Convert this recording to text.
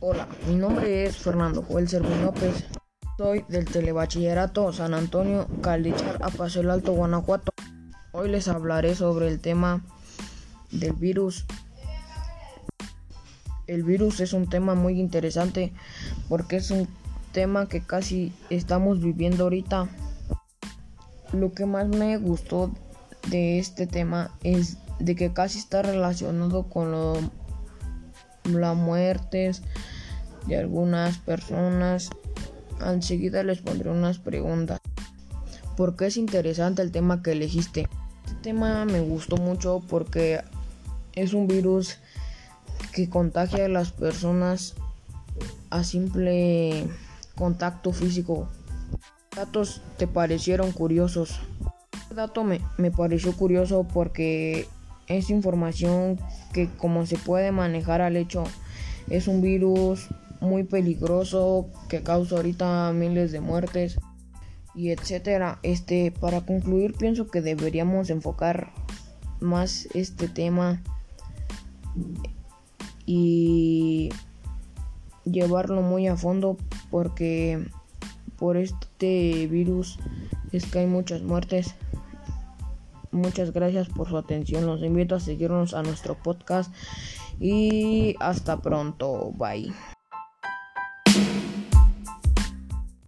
Hola, mi nombre es Fernando Joel Servín López. Soy del Telebachillerato San Antonio Caldichar, Apacio el Alto, Guanajuato. Hoy les hablaré sobre el tema del virus. El virus es un tema muy interesante porque es un tema que casi estamos viviendo ahorita. Lo que más me gustó de este tema es de que casi está relacionado con lo las muertes de algunas personas. Enseguida les pondré unas preguntas. ¿Por qué es interesante el tema que elegiste? Este tema me gustó mucho porque es un virus que contagia a las personas a simple contacto físico. datos te parecieron curiosos? Este dato me, me pareció curioso porque es información que como se puede manejar al hecho es un virus muy peligroso que causa ahorita miles de muertes y etcétera. Este, para concluir, pienso que deberíamos enfocar más este tema y llevarlo muy a fondo porque por este virus es que hay muchas muertes. Muchas gracias por su atención. Los invito a seguirnos a nuestro podcast y hasta pronto. Bye.